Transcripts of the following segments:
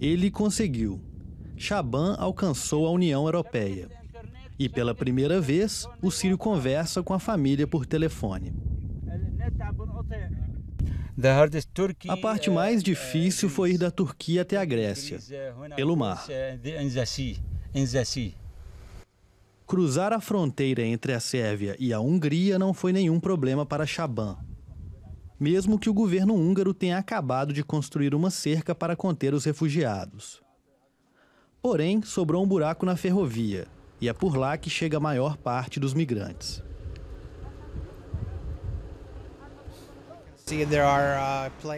Ele conseguiu. Shaban alcançou a União Europeia. E pela primeira vez, o Sírio conversa com a família por telefone. A parte mais difícil foi ir da Turquia até a Grécia, pelo mar. Cruzar a fronteira entre a Sérvia e a Hungria não foi nenhum problema para Shaban. Mesmo que o governo húngaro tenha acabado de construir uma cerca para conter os refugiados. Porém, sobrou um buraco na ferrovia, e é por lá que chega a maior parte dos migrantes.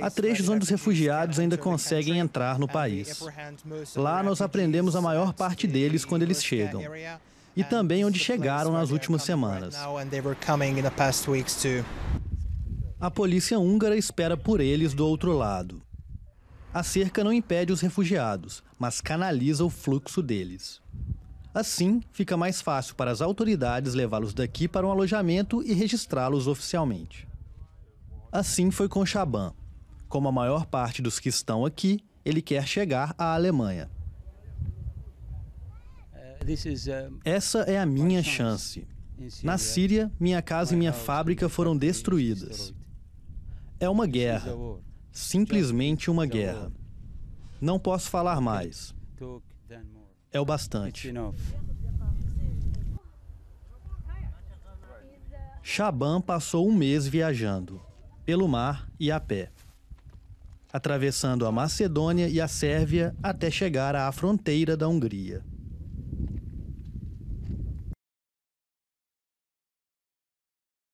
Há trechos onde os refugiados ainda conseguem entrar no país. Lá nós aprendemos a maior parte deles quando eles chegam. E também onde chegaram nas últimas semanas. A polícia húngara espera por eles do outro lado. A cerca não impede os refugiados, mas canaliza o fluxo deles. Assim, fica mais fácil para as autoridades levá-los daqui para um alojamento e registrá-los oficialmente. Assim foi com Chaban. Como a maior parte dos que estão aqui, ele quer chegar à Alemanha. Essa é a minha chance. Na Síria, minha casa e minha fábrica foram destruídas. É uma guerra. Simplesmente uma guerra. Não posso falar mais. É o bastante. Shaban passou um mês viajando, pelo mar e a pé, atravessando a Macedônia e a Sérvia até chegar à fronteira da Hungria.